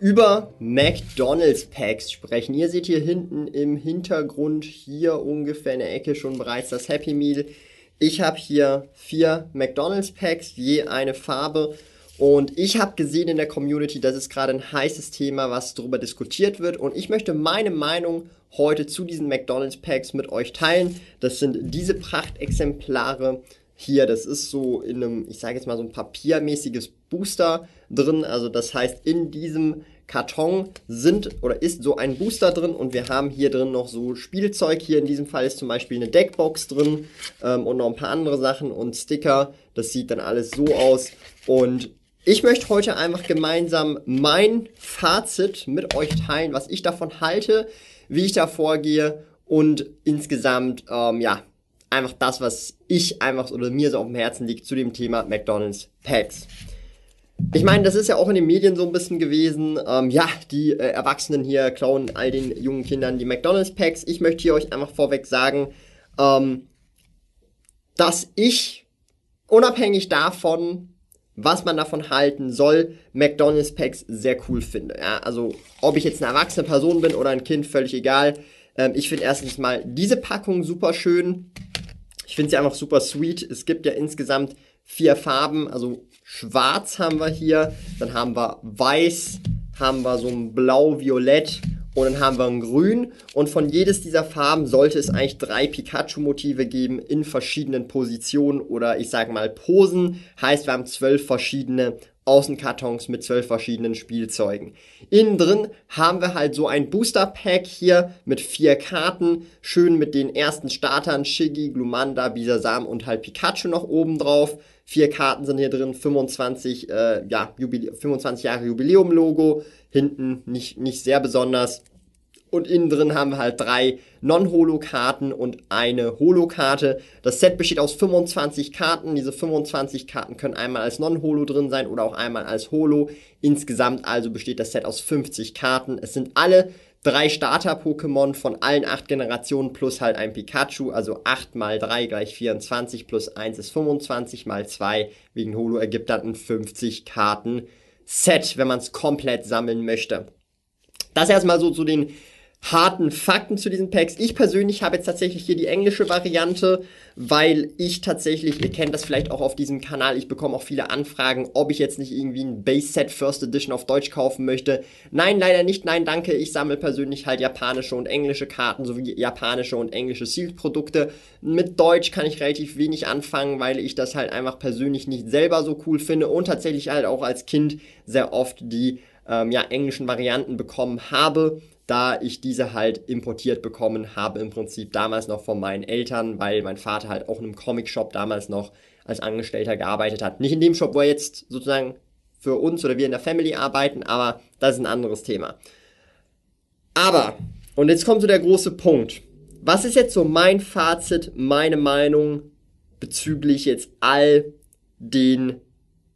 über McDonald's Packs sprechen. Ihr seht hier hinten im Hintergrund hier ungefähr in der Ecke schon bereits das Happy Meal. Ich habe hier vier McDonald's Packs, je eine Farbe. Und ich habe gesehen in der Community, das ist gerade ein heißes Thema, was darüber diskutiert wird. Und ich möchte meine Meinung heute zu diesen McDonald's Packs mit euch teilen. Das sind diese Prachtexemplare hier. Das ist so in einem, ich sage jetzt mal so ein papiermäßiges Booster drin. Also das heißt, in diesem Karton sind oder ist so ein Booster drin und wir haben hier drin noch so Spielzeug. Hier in diesem Fall ist zum Beispiel eine Deckbox drin ähm, und noch ein paar andere Sachen und Sticker. Das sieht dann alles so aus. Und ich möchte heute einfach gemeinsam mein Fazit mit euch teilen, was ich davon halte, wie ich da vorgehe und insgesamt, ähm, ja, einfach das, was ich einfach oder mir so auf dem Herzen liegt zu dem Thema McDonald's Packs. Ich meine, das ist ja auch in den Medien so ein bisschen gewesen. Ähm, ja, die äh, Erwachsenen hier klauen all den jungen Kindern die McDonald's Packs. Ich möchte hier euch einfach vorweg sagen, ähm, dass ich unabhängig davon, was man davon halten soll, McDonald's Packs sehr cool finde. Ja, also ob ich jetzt eine erwachsene Person bin oder ein Kind, völlig egal. Ähm, ich finde erstens mal diese Packung super schön. Ich finde sie einfach super sweet. Es gibt ja insgesamt vier Farben, also schwarz haben wir hier, dann haben wir weiß, haben wir so ein blau-violett und dann haben wir ein grün. Und von jedes dieser Farben sollte es eigentlich drei Pikachu-Motive geben in verschiedenen Positionen oder ich sage mal Posen, heißt wir haben zwölf verschiedene Außenkartons mit zwölf verschiedenen Spielzeugen. Innen drin haben wir halt so ein Booster Pack hier mit vier Karten, schön mit den ersten Startern Shiggy, Glumanda, Bisasam und halt Pikachu noch oben drauf. Vier Karten sind hier drin, 25, äh, ja, Jubilä 25 Jahre Jubiläum-Logo, hinten nicht, nicht sehr besonders. Und innen drin haben wir halt drei Non-Holo-Karten und eine Holo-Karte. Das Set besteht aus 25 Karten. Diese 25 Karten können einmal als Non-Holo drin sein oder auch einmal als Holo. Insgesamt also besteht das Set aus 50 Karten. Es sind alle drei Starter-Pokémon von allen acht Generationen plus halt ein Pikachu. Also 8 mal 3 gleich 24 plus 1 ist 25 mal 2 wegen Holo ergibt dann ein 50 Karten Set, wenn man es komplett sammeln möchte. Das erstmal so zu den harten Fakten zu diesen Packs. Ich persönlich habe jetzt tatsächlich hier die englische Variante, weil ich tatsächlich, ihr kennt das vielleicht auch auf diesem Kanal, ich bekomme auch viele Anfragen, ob ich jetzt nicht irgendwie ein Base Set First Edition auf Deutsch kaufen möchte. Nein, leider nicht, nein, danke. Ich sammle persönlich halt japanische und englische Karten sowie japanische und englische Sealed Produkte. Mit Deutsch kann ich relativ wenig anfangen, weil ich das halt einfach persönlich nicht selber so cool finde und tatsächlich halt auch als Kind sehr oft die ähm, ja, englischen Varianten bekommen habe da ich diese halt importiert bekommen habe, im Prinzip damals noch von meinen Eltern, weil mein Vater halt auch in einem Comic-Shop damals noch als Angestellter gearbeitet hat. Nicht in dem Shop, wo er jetzt sozusagen für uns oder wir in der Family arbeiten, aber das ist ein anderes Thema. Aber, und jetzt kommt so der große Punkt. Was ist jetzt so mein Fazit, meine Meinung bezüglich jetzt all den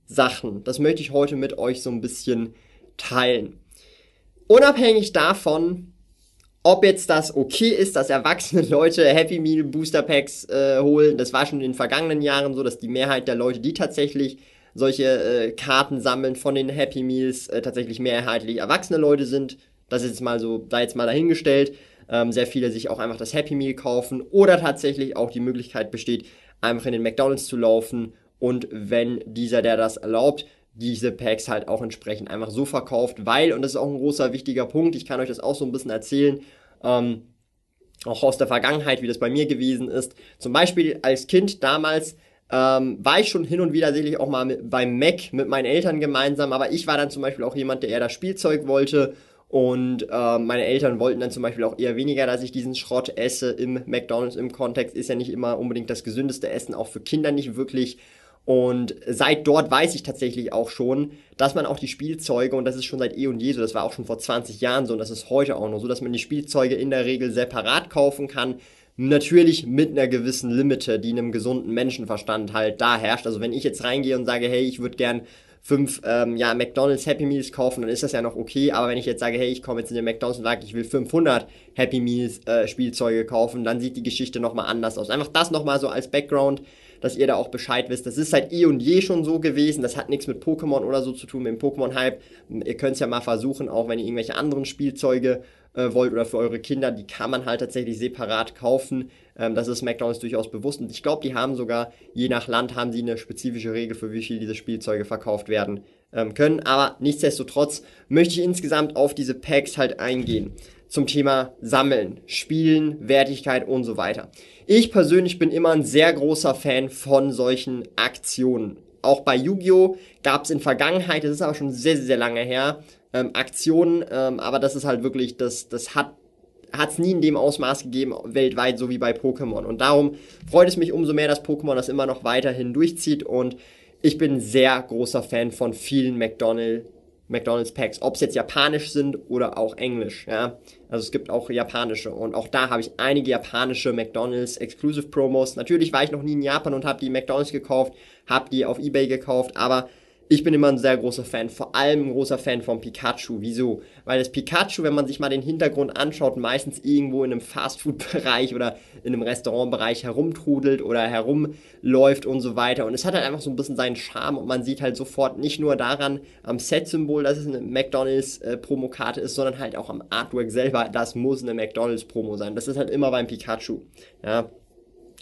Sachen? Das möchte ich heute mit euch so ein bisschen teilen. Unabhängig davon, ob jetzt das okay ist, dass erwachsene Leute Happy Meal Booster Packs äh, holen, das war schon in den vergangenen Jahren so, dass die Mehrheit der Leute, die tatsächlich solche äh, Karten sammeln von den Happy Meals, äh, tatsächlich mehrheitlich erwachsene Leute sind. Das ist jetzt mal so, da jetzt mal dahingestellt. Ähm, sehr viele sich auch einfach das Happy Meal kaufen oder tatsächlich auch die Möglichkeit besteht, einfach in den McDonalds zu laufen und wenn dieser, der das erlaubt, diese Packs halt auch entsprechend einfach so verkauft, weil, und das ist auch ein großer wichtiger Punkt, ich kann euch das auch so ein bisschen erzählen, ähm, auch aus der Vergangenheit, wie das bei mir gewesen ist. Zum Beispiel als Kind damals ähm, war ich schon hin und wieder sicherlich auch mal beim Mac mit meinen Eltern gemeinsam, aber ich war dann zum Beispiel auch jemand, der eher das Spielzeug wollte und äh, meine Eltern wollten dann zum Beispiel auch eher weniger, dass ich diesen Schrott esse im McDonalds im Kontext. Ist ja nicht immer unbedingt das gesündeste Essen, auch für Kinder nicht wirklich. Und seit dort weiß ich tatsächlich auch schon, dass man auch die Spielzeuge, und das ist schon seit eh und je so, das war auch schon vor 20 Jahren so, und das ist heute auch noch so, dass man die Spielzeuge in der Regel separat kaufen kann. Natürlich mit einer gewissen Limite, die einem gesunden Menschenverstand halt da herrscht. Also wenn ich jetzt reingehe und sage, hey, ich würde gern fünf ähm, ja, McDonald's Happy Meals kaufen, dann ist das ja noch okay. Aber wenn ich jetzt sage, hey, ich komme jetzt in den McDonald's und sage, ich will 500 Happy Meals äh, Spielzeuge kaufen, dann sieht die Geschichte nochmal anders aus. Einfach das nochmal so als Background, dass ihr da auch Bescheid wisst. Das ist seit eh und je schon so gewesen. Das hat nichts mit Pokémon oder so zu tun, mit dem Pokémon-Hype. Ihr könnt es ja mal versuchen, auch wenn ihr irgendwelche anderen Spielzeuge äh, wollt oder für eure Kinder, die kann man halt tatsächlich separat kaufen. Ähm, das ist McDonalds durchaus bewusst. Und ich glaube, die haben sogar, je nach Land, haben sie eine spezifische Regel, für wie viel diese Spielzeuge verkauft werden ähm, können. Aber nichtsdestotrotz möchte ich insgesamt auf diese Packs halt eingehen. Zum Thema Sammeln, Spielen, Wertigkeit und so weiter. Ich persönlich bin immer ein sehr großer Fan von solchen Aktionen. Auch bei Yu-Gi-Oh! gab es in Vergangenheit, das ist aber schon sehr, sehr lange her, ähm, Aktionen, ähm, aber das ist halt wirklich, das, das hat hat es nie in dem Ausmaß gegeben weltweit, so wie bei Pokémon. Und darum freut es mich umso mehr, dass Pokémon das immer noch weiterhin durchzieht. Und ich bin sehr großer Fan von vielen McDonald's, McDonald's Packs, ob es jetzt japanisch sind oder auch englisch. Ja? Also es gibt auch japanische. Und auch da habe ich einige japanische McDonald's Exclusive Promos. Natürlich war ich noch nie in Japan und habe die McDonald's gekauft, habe die auf Ebay gekauft, aber ich bin immer ein sehr großer Fan, vor allem ein großer Fan von Pikachu. Wieso? Weil das Pikachu, wenn man sich mal den Hintergrund anschaut, meistens irgendwo in einem Fastfood-Bereich oder in einem Restaurantbereich herumtrudelt oder herumläuft und so weiter. Und es hat halt einfach so ein bisschen seinen Charme und man sieht halt sofort nicht nur daran am Set-Symbol, dass es eine McDonalds-Promokarte ist, sondern halt auch am Artwork selber, das muss eine McDonalds-Promo sein. Das ist halt immer beim Pikachu. Ja,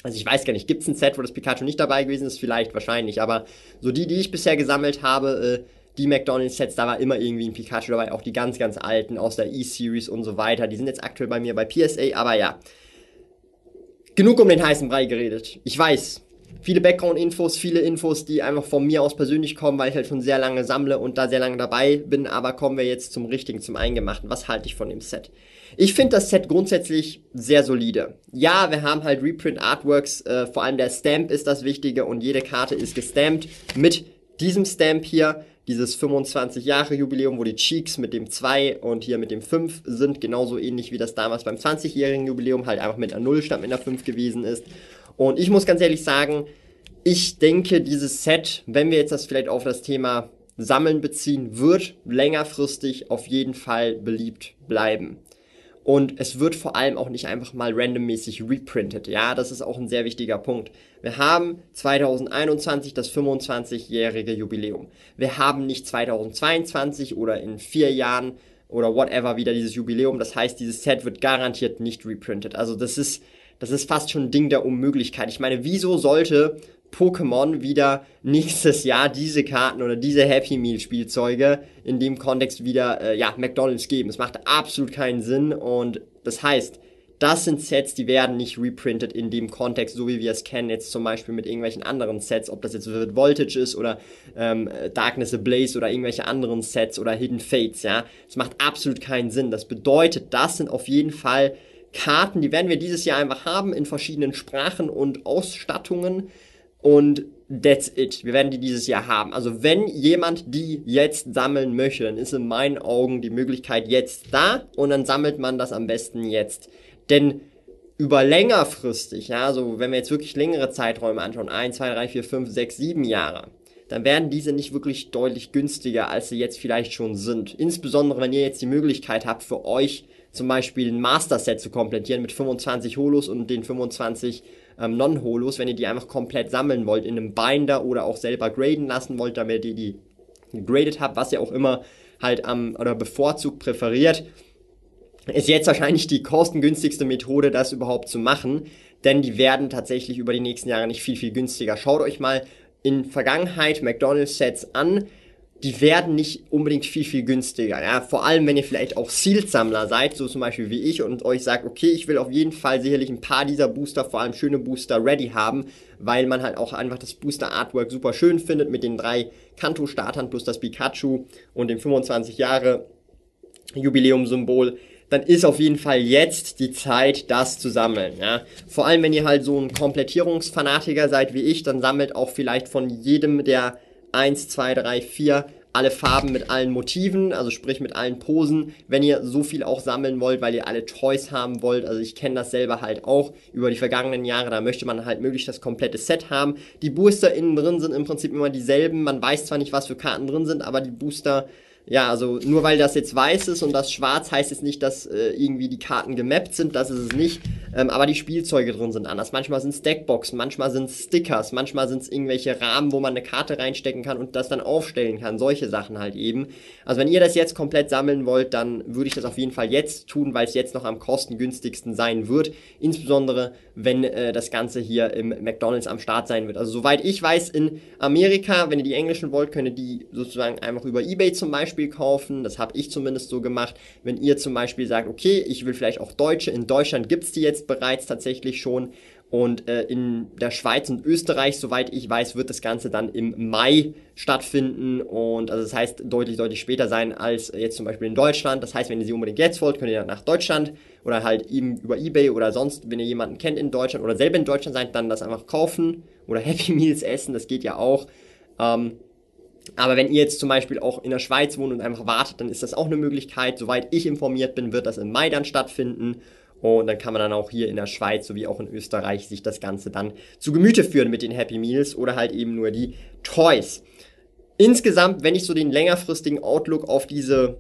also ich weiß gar nicht, gibt es ein Set, wo das Pikachu nicht dabei gewesen ist? Vielleicht, wahrscheinlich. Aber so die, die ich bisher gesammelt habe, äh, die McDonald's-Sets, da war immer irgendwie ein Pikachu dabei. Auch die ganz, ganz alten aus der E-Series und so weiter. Die sind jetzt aktuell bei mir bei PSA, aber ja. Genug um den heißen Brei geredet. Ich weiß, viele Background-Infos, viele Infos, die einfach von mir aus persönlich kommen, weil ich halt schon sehr lange sammle und da sehr lange dabei bin. Aber kommen wir jetzt zum Richtigen, zum Eingemachten. Was halte ich von dem Set? Ich finde das Set grundsätzlich sehr solide. Ja, wir haben halt Reprint Artworks, äh, vor allem der Stamp ist das Wichtige und jede Karte ist gestampt mit diesem Stamp hier, dieses 25 Jahre Jubiläum, wo die Cheeks mit dem 2 und hier mit dem 5 sind, genauso ähnlich wie das damals beim 20-jährigen Jubiläum halt einfach mit einer 0 statt mit einer 5 gewesen ist. Und ich muss ganz ehrlich sagen, ich denke, dieses Set, wenn wir jetzt das vielleicht auf das Thema Sammeln beziehen, wird längerfristig auf jeden Fall beliebt bleiben. Und es wird vor allem auch nicht einfach mal randommäßig reprintet. Ja, das ist auch ein sehr wichtiger Punkt. Wir haben 2021 das 25-jährige Jubiläum. Wir haben nicht 2022 oder in vier Jahren oder whatever wieder dieses Jubiläum. Das heißt, dieses Set wird garantiert nicht reprintet. Also das ist, das ist fast schon ein Ding der Unmöglichkeit. Ich meine, wieso sollte Pokémon wieder nächstes Jahr diese Karten oder diese Happy Meal Spielzeuge in dem Kontext wieder äh, ja McDonald's geben. Es macht absolut keinen Sinn und das heißt, das sind Sets, die werden nicht reprintet in dem Kontext, so wie wir es kennen, jetzt zum Beispiel mit irgendwelchen anderen Sets, ob das jetzt Vivid Voltage ist oder ähm, Darkness Ablaze oder irgendwelche anderen Sets oder Hidden Fates, ja. Das macht absolut keinen Sinn. Das bedeutet, das sind auf jeden Fall Karten, die werden wir dieses Jahr einfach haben in verschiedenen Sprachen und Ausstattungen und that's it. Wir werden die dieses Jahr haben. Also wenn jemand die jetzt sammeln möchte, dann ist in meinen Augen die Möglichkeit jetzt da und dann sammelt man das am besten jetzt. Denn über längerfristig, ja, also wenn wir jetzt wirklich längere Zeiträume anschauen, 1, 2, 3, 4, 5, 6, 7 Jahre, dann werden diese nicht wirklich deutlich günstiger, als sie jetzt vielleicht schon sind. Insbesondere, wenn ihr jetzt die Möglichkeit habt, für euch zum Beispiel ein Master-Set zu komplettieren mit 25 Holos und den 25 ähm, Non-Holos, wenn ihr die einfach komplett sammeln wollt in einem Binder oder auch selber graden lassen wollt, damit ihr die graded habt, was ihr auch immer halt am oder bevorzugt präferiert, ist jetzt wahrscheinlich die kostengünstigste Methode, das überhaupt zu machen, denn die werden tatsächlich über die nächsten Jahre nicht viel, viel günstiger. Schaut euch mal in Vergangenheit McDonald's-Sets an, die werden nicht unbedingt viel, viel günstiger. Ja? Vor allem, wenn ihr vielleicht auch Sealed-Sammler seid, so zum Beispiel wie ich, und euch sagt, okay, ich will auf jeden Fall sicherlich ein paar dieser Booster, vor allem schöne Booster, ready haben, weil man halt auch einfach das Booster-Artwork super schön findet mit den drei Kanto-Startern plus das Pikachu und dem 25 Jahre Jubiläum-Symbol dann ist auf jeden Fall jetzt die Zeit, das zu sammeln. Ja? Vor allem, wenn ihr halt so ein Komplettierungsfanatiker seid wie ich, dann sammelt auch vielleicht von jedem der 1, 2, 3, 4 alle Farben mit allen Motiven, also sprich mit allen Posen, wenn ihr so viel auch sammeln wollt, weil ihr alle Toys haben wollt. Also ich kenne das selber halt auch über die vergangenen Jahre, da möchte man halt möglichst das komplette Set haben. Die Booster innen drin sind im Prinzip immer dieselben. Man weiß zwar nicht, was für Karten drin sind, aber die Booster ja, also nur weil das jetzt weiß ist und das schwarz heißt jetzt nicht, dass äh, irgendwie die Karten gemappt sind, das ist es nicht. Ähm, aber die Spielzeuge drin sind anders. Manchmal sind es Deckboxen, manchmal sind es Stickers, manchmal sind es irgendwelche Rahmen, wo man eine Karte reinstecken kann und das dann aufstellen kann. Solche Sachen halt eben. Also wenn ihr das jetzt komplett sammeln wollt, dann würde ich das auf jeden Fall jetzt tun, weil es jetzt noch am kostengünstigsten sein wird. Insbesondere wenn äh, das Ganze hier im McDonalds am Start sein wird. Also soweit ich weiß, in Amerika, wenn ihr die englischen wollt, könnt ihr die sozusagen einfach über Ebay zum Beispiel Beispiel kaufen. Das habe ich zumindest so gemacht. Wenn ihr zum Beispiel sagt, okay, ich will vielleicht auch Deutsche. In Deutschland gibt es die jetzt bereits tatsächlich schon. Und äh, in der Schweiz und Österreich, soweit ich weiß, wird das Ganze dann im Mai stattfinden. Und also das heißt deutlich, deutlich später sein als jetzt zum Beispiel in Deutschland. Das heißt, wenn ihr sie unbedingt jetzt wollt, könnt ihr nach Deutschland oder halt eben über Ebay oder sonst, wenn ihr jemanden kennt in Deutschland oder selber in Deutschland seid, dann das einfach kaufen oder Happy Meals essen. Das geht ja auch. Ähm, aber wenn ihr jetzt zum Beispiel auch in der Schweiz wohnt und einfach wartet, dann ist das auch eine Möglichkeit. Soweit ich informiert bin, wird das im Mai dann stattfinden. Und dann kann man dann auch hier in der Schweiz sowie auch in Österreich sich das Ganze dann zu Gemüte führen mit den Happy Meals oder halt eben nur die Toys. Insgesamt, wenn ich so den längerfristigen Outlook auf diese,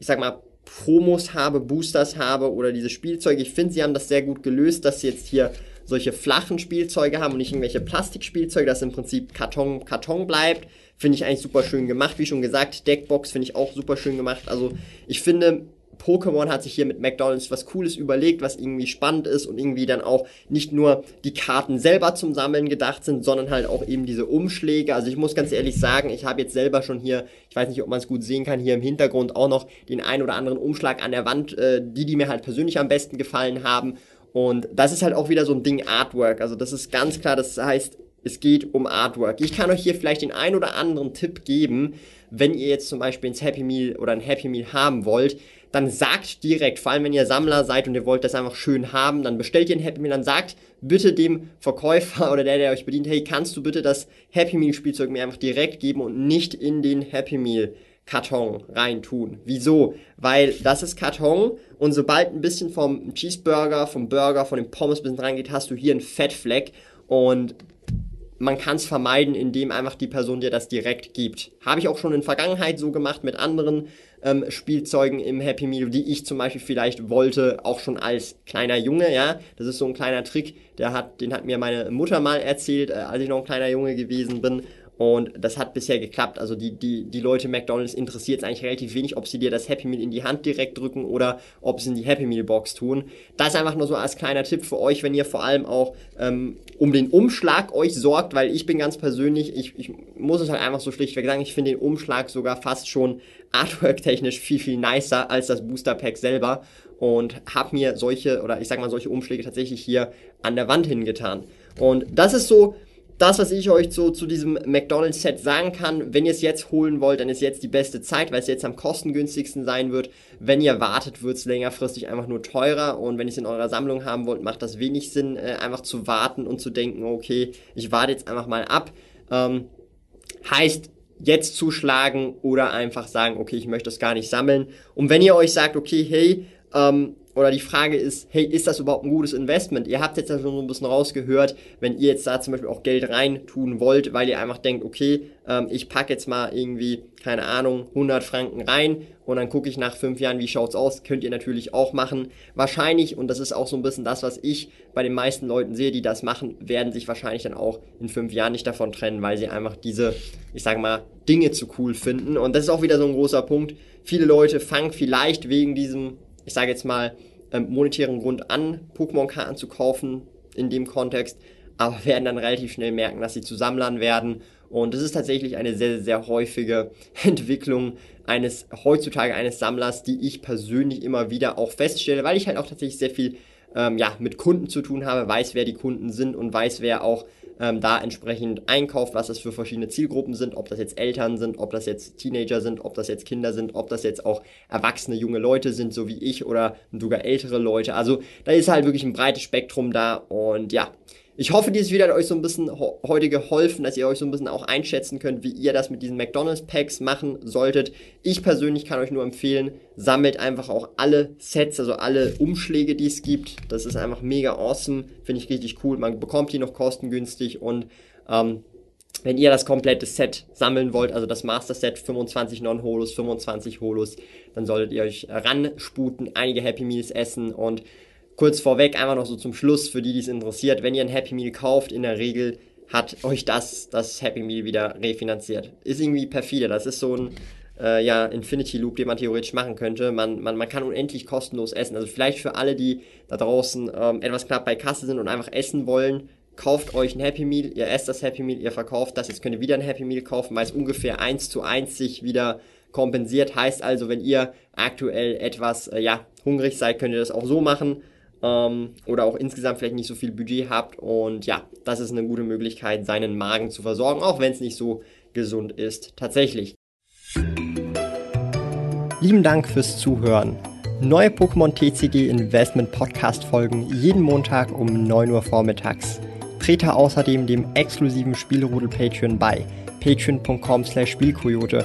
ich sag mal, Promos habe, Boosters habe oder diese Spielzeuge, ich finde, sie haben das sehr gut gelöst, dass sie jetzt hier solche flachen Spielzeuge haben und nicht irgendwelche Plastikspielzeuge, dass im Prinzip Karton, Karton bleibt. Finde ich eigentlich super schön gemacht. Wie schon gesagt, Deckbox finde ich auch super schön gemacht. Also ich finde, Pokémon hat sich hier mit McDonalds was Cooles überlegt, was irgendwie spannend ist und irgendwie dann auch nicht nur die Karten selber zum Sammeln gedacht sind, sondern halt auch eben diese Umschläge. Also ich muss ganz ehrlich sagen, ich habe jetzt selber schon hier, ich weiß nicht, ob man es gut sehen kann, hier im Hintergrund auch noch den ein oder anderen Umschlag an der Wand, äh, die, die mir halt persönlich am besten gefallen haben. Und das ist halt auch wieder so ein Ding Artwork. Also das ist ganz klar, das heißt, es geht um Artwork. Ich kann euch hier vielleicht den ein oder anderen Tipp geben, wenn ihr jetzt zum Beispiel ins Happy Meal oder ein Happy Meal haben wollt, dann sagt direkt, vor allem wenn ihr Sammler seid und ihr wollt das einfach schön haben, dann bestellt ihr ein Happy Meal, dann sagt bitte dem Verkäufer oder der, der euch bedient, hey, kannst du bitte das Happy Meal Spielzeug mir einfach direkt geben und nicht in den Happy Meal Karton reintun. Wieso? Weil das ist Karton und sobald ein bisschen vom Cheeseburger, vom Burger, von den Pommes ein bisschen reingeht, hast du hier einen Fettfleck und man kann es vermeiden, indem einfach die Person dir das direkt gibt. Habe ich auch schon in Vergangenheit so gemacht mit anderen ähm, Spielzeugen im Happy Meal, die ich zum Beispiel vielleicht wollte, auch schon als kleiner Junge, ja. Das ist so ein kleiner Trick, der hat, den hat mir meine Mutter mal erzählt, äh, als ich noch ein kleiner Junge gewesen bin. Und das hat bisher geklappt. Also die, die, die Leute McDonalds interessiert es eigentlich relativ wenig, ob sie dir das Happy Meal in die Hand direkt drücken oder ob sie in die Happy Meal Box tun. Das ist einfach nur so als kleiner Tipp für euch, wenn ihr vor allem auch ähm, um den Umschlag euch sorgt, weil ich bin ganz persönlich, ich, ich muss es halt einfach so schlichtweg sagen, ich finde den Umschlag sogar fast schon artwork-technisch viel, viel nicer als das Booster Pack selber und habe mir solche, oder ich sag mal solche Umschläge tatsächlich hier an der Wand hingetan. Und das ist so das, was ich euch so zu diesem McDonald's-Set sagen kann, wenn ihr es jetzt holen wollt, dann ist jetzt die beste Zeit, weil es jetzt am kostengünstigsten sein wird. Wenn ihr wartet, wird es längerfristig einfach nur teurer und wenn ihr es in eurer Sammlung haben wollt, macht das wenig Sinn, äh, einfach zu warten und zu denken, okay, ich warte jetzt einfach mal ab. Ähm, heißt, jetzt zuschlagen oder einfach sagen, okay, ich möchte das gar nicht sammeln. Und wenn ihr euch sagt, okay, hey, ähm, oder die Frage ist, hey, ist das überhaupt ein gutes Investment? Ihr habt jetzt ja schon so ein bisschen rausgehört, wenn ihr jetzt da zum Beispiel auch Geld rein wollt, weil ihr einfach denkt, okay, ähm, ich packe jetzt mal irgendwie, keine Ahnung, 100 Franken rein und dann gucke ich nach fünf Jahren, wie schaut's aus, könnt ihr natürlich auch machen. Wahrscheinlich, und das ist auch so ein bisschen das, was ich bei den meisten Leuten sehe, die das machen, werden sich wahrscheinlich dann auch in fünf Jahren nicht davon trennen, weil sie einfach diese, ich sag mal, Dinge zu cool finden. Und das ist auch wieder so ein großer Punkt. Viele Leute fangen vielleicht wegen diesem ich sage jetzt mal, ähm, monetären Grund an, Pokémon-Karten zu kaufen in dem Kontext, aber werden dann relativ schnell merken, dass sie zu Sammlern werden. Und das ist tatsächlich eine sehr, sehr häufige Entwicklung eines, heutzutage eines Sammlers, die ich persönlich immer wieder auch feststelle, weil ich halt auch tatsächlich sehr viel ähm, ja, mit Kunden zu tun habe, weiß, wer die Kunden sind und weiß, wer auch ähm, da entsprechend einkauft, was das für verschiedene Zielgruppen sind, ob das jetzt Eltern sind, ob das jetzt Teenager sind, ob das jetzt Kinder sind, ob das jetzt auch erwachsene junge Leute sind, so wie ich oder sogar ältere Leute. Also da ist halt wirklich ein breites Spektrum da und ja, ich hoffe, dieses Video hat euch so ein bisschen heute geholfen, dass ihr euch so ein bisschen auch einschätzen könnt, wie ihr das mit diesen McDonald's Packs machen solltet. Ich persönlich kann euch nur empfehlen, sammelt einfach auch alle Sets, also alle Umschläge, die es gibt. Das ist einfach mega awesome, finde ich richtig cool. Man bekommt die noch kostengünstig und ähm, wenn ihr das komplette Set sammeln wollt, also das Master Set 25 Non-Holos, 25 Holos, dann solltet ihr euch ransputen, einige Happy Meals essen und kurz vorweg, einfach noch so zum Schluss, für die, die es interessiert, wenn ihr ein Happy Meal kauft, in der Regel hat euch das, das Happy Meal wieder refinanziert. Ist irgendwie perfide. Das ist so ein äh, ja, Infinity Loop, den man theoretisch machen könnte. Man, man, man kann unendlich kostenlos essen. Also vielleicht für alle, die da draußen ähm, etwas knapp bei Kasse sind und einfach essen wollen, kauft euch ein Happy Meal, ihr esst das Happy Meal, ihr verkauft das, jetzt könnt ihr wieder ein Happy Meal kaufen, weil es ungefähr 1 zu 1 sich wieder kompensiert. Heißt also, wenn ihr aktuell etwas äh, ja, hungrig seid, könnt ihr das auch so machen ähm, oder auch insgesamt vielleicht nicht so viel Budget habt. Und ja, das ist eine gute Möglichkeit, seinen Magen zu versorgen, auch wenn es nicht so gesund ist. Tatsächlich. Lieben Dank fürs Zuhören. Neue Pokémon TCG Investment Podcast folgen jeden Montag um 9 Uhr vormittags. Trete außerdem dem exklusiven Spielrudel Patreon bei patreon.com slash Spielkoyote